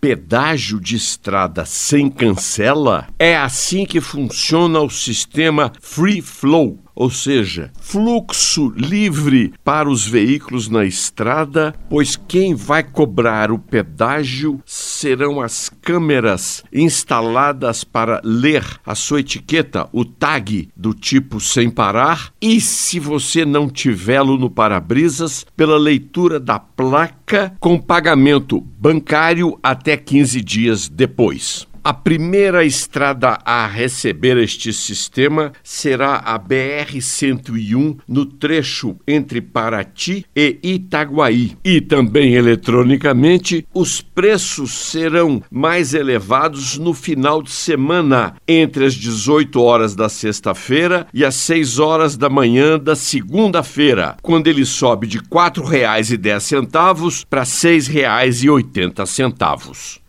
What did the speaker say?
pedágio de estrada sem cancela? É assim que funciona o sistema Free Flow ou seja, fluxo livre para os veículos na estrada, pois quem vai cobrar o pedágio serão as câmeras instaladas para ler a sua etiqueta, o tag do tipo sem parar, e se você não tivê-lo no para-brisas, pela leitura da placa com pagamento bancário até 15 dias depois. A primeira estrada a receber este sistema será a BR-101 no trecho entre Paraty e Itaguaí. E também eletronicamente, os preços serão mais elevados no final de semana, entre as 18 horas da sexta-feira e as 6 horas da manhã da segunda-feira, quando ele sobe de R$ 4,10 para R$ 6,80.